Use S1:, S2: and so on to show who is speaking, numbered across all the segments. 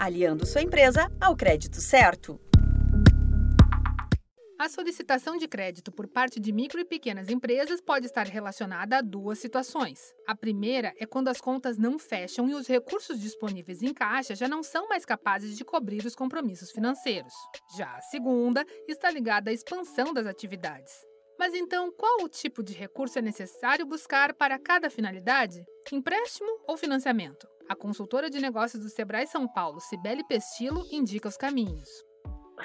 S1: aliando sua empresa ao crédito certo.
S2: A solicitação de crédito por parte de micro e pequenas empresas pode estar relacionada a duas situações. A primeira é quando as contas não fecham e os recursos disponíveis em caixa já não são mais capazes de cobrir os compromissos financeiros. Já a segunda está ligada à expansão das atividades. Mas então, qual o tipo de recurso é necessário buscar para cada finalidade? Empréstimo ou financiamento? A consultora de negócios do Sebrae São Paulo, Cibele Pestilo, indica os caminhos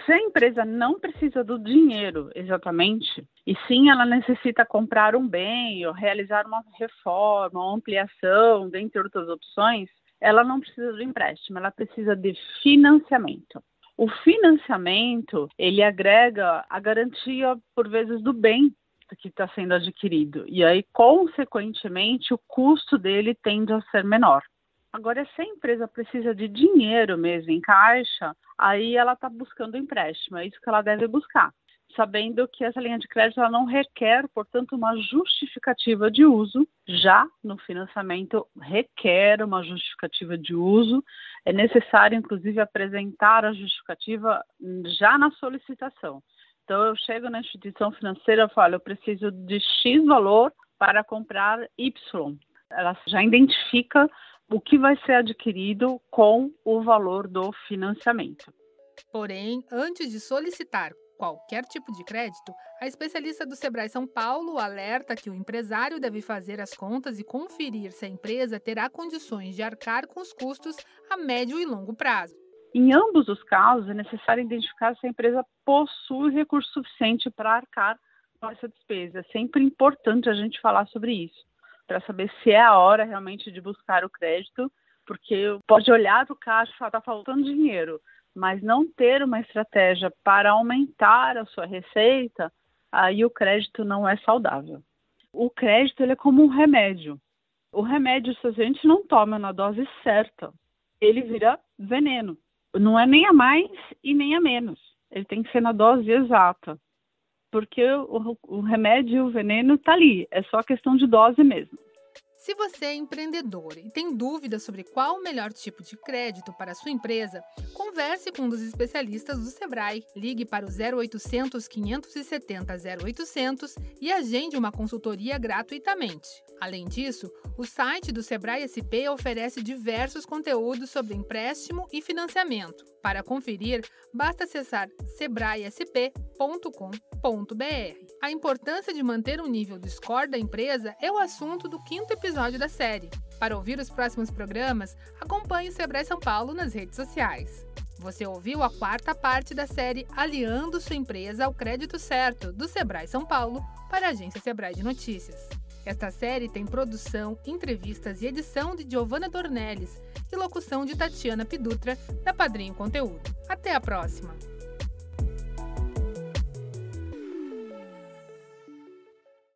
S3: se a empresa não precisa do dinheiro exatamente, e sim ela necessita comprar um bem ou realizar uma reforma, uma ampliação, dentre outras opções, ela não precisa do empréstimo, ela precisa de financiamento. O financiamento, ele agrega a garantia, por vezes, do bem que está sendo adquirido. E aí, consequentemente, o custo dele tende a ser menor. Agora, se a empresa precisa de dinheiro mesmo em caixa, aí ela está buscando empréstimo, é isso que ela deve buscar, sabendo que essa linha de crédito ela não requer, portanto, uma justificativa de uso, já no financiamento requer uma justificativa de uso, é necessário, inclusive, apresentar a justificativa já na solicitação. Então, eu chego na instituição financeira e falo, eu preciso de X valor para comprar Y. Ela já identifica o que vai ser adquirido com o valor do financiamento.
S2: Porém, antes de solicitar qualquer tipo de crédito, a especialista do Sebrae São Paulo alerta que o empresário deve fazer as contas e conferir se a empresa terá condições de arcar com os custos a médio e longo prazo.
S3: Em ambos os casos, é necessário identificar se a empresa possui recurso suficiente para arcar com essa despesa. É sempre importante a gente falar sobre isso para saber se é a hora realmente de buscar o crédito, porque pode olhar para o caixa e falar, está faltando dinheiro, mas não ter uma estratégia para aumentar a sua receita, aí o crédito não é saudável. O crédito é como um remédio. O remédio, se a gente não toma na dose certa, ele vira veneno. Não é nem a mais e nem a menos. Ele tem que ser na dose exata porque o, o remédio e o veneno está ali, é só questão de dose mesmo.
S2: Se você é empreendedor e tem dúvidas sobre qual o melhor tipo de crédito para a sua empresa, converse com um dos especialistas do Sebrae. Ligue para o 0800 570 0800 e agende uma consultoria gratuitamente. Além disso, o site do Sebrae SP oferece diversos conteúdos sobre empréstimo e financiamento. Para conferir, basta acessar sebraesp.com.br. A importância de manter o nível de score da empresa é o assunto do quinto episódio da série. Para ouvir os próximos programas, acompanhe o Sebrae São Paulo nas redes sociais. Você ouviu a quarta parte da série Aliando sua empresa ao crédito certo, do Sebrae São Paulo, para a agência Sebrae de Notícias. Esta série tem produção, entrevistas e edição de Giovanna Dornelles e locução de Tatiana Pidutra, da Padrinho Conteúdo. Até a próxima!